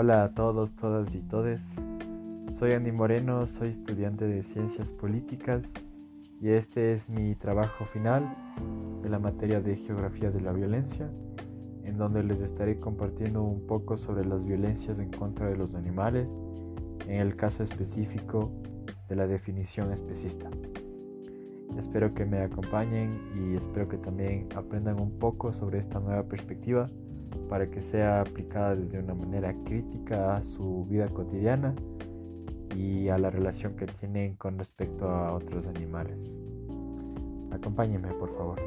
Hola a todos, todas y todes. Soy Andy Moreno, soy estudiante de Ciencias Políticas y este es mi trabajo final de la materia de Geografía de la Violencia, en donde les estaré compartiendo un poco sobre las violencias en contra de los animales, en el caso específico de la definición especista. Espero que me acompañen y espero que también aprendan un poco sobre esta nueva perspectiva para que sea aplicada desde una manera crítica a su vida cotidiana y a la relación que tienen con respecto a otros animales. Acompáñenme, por favor.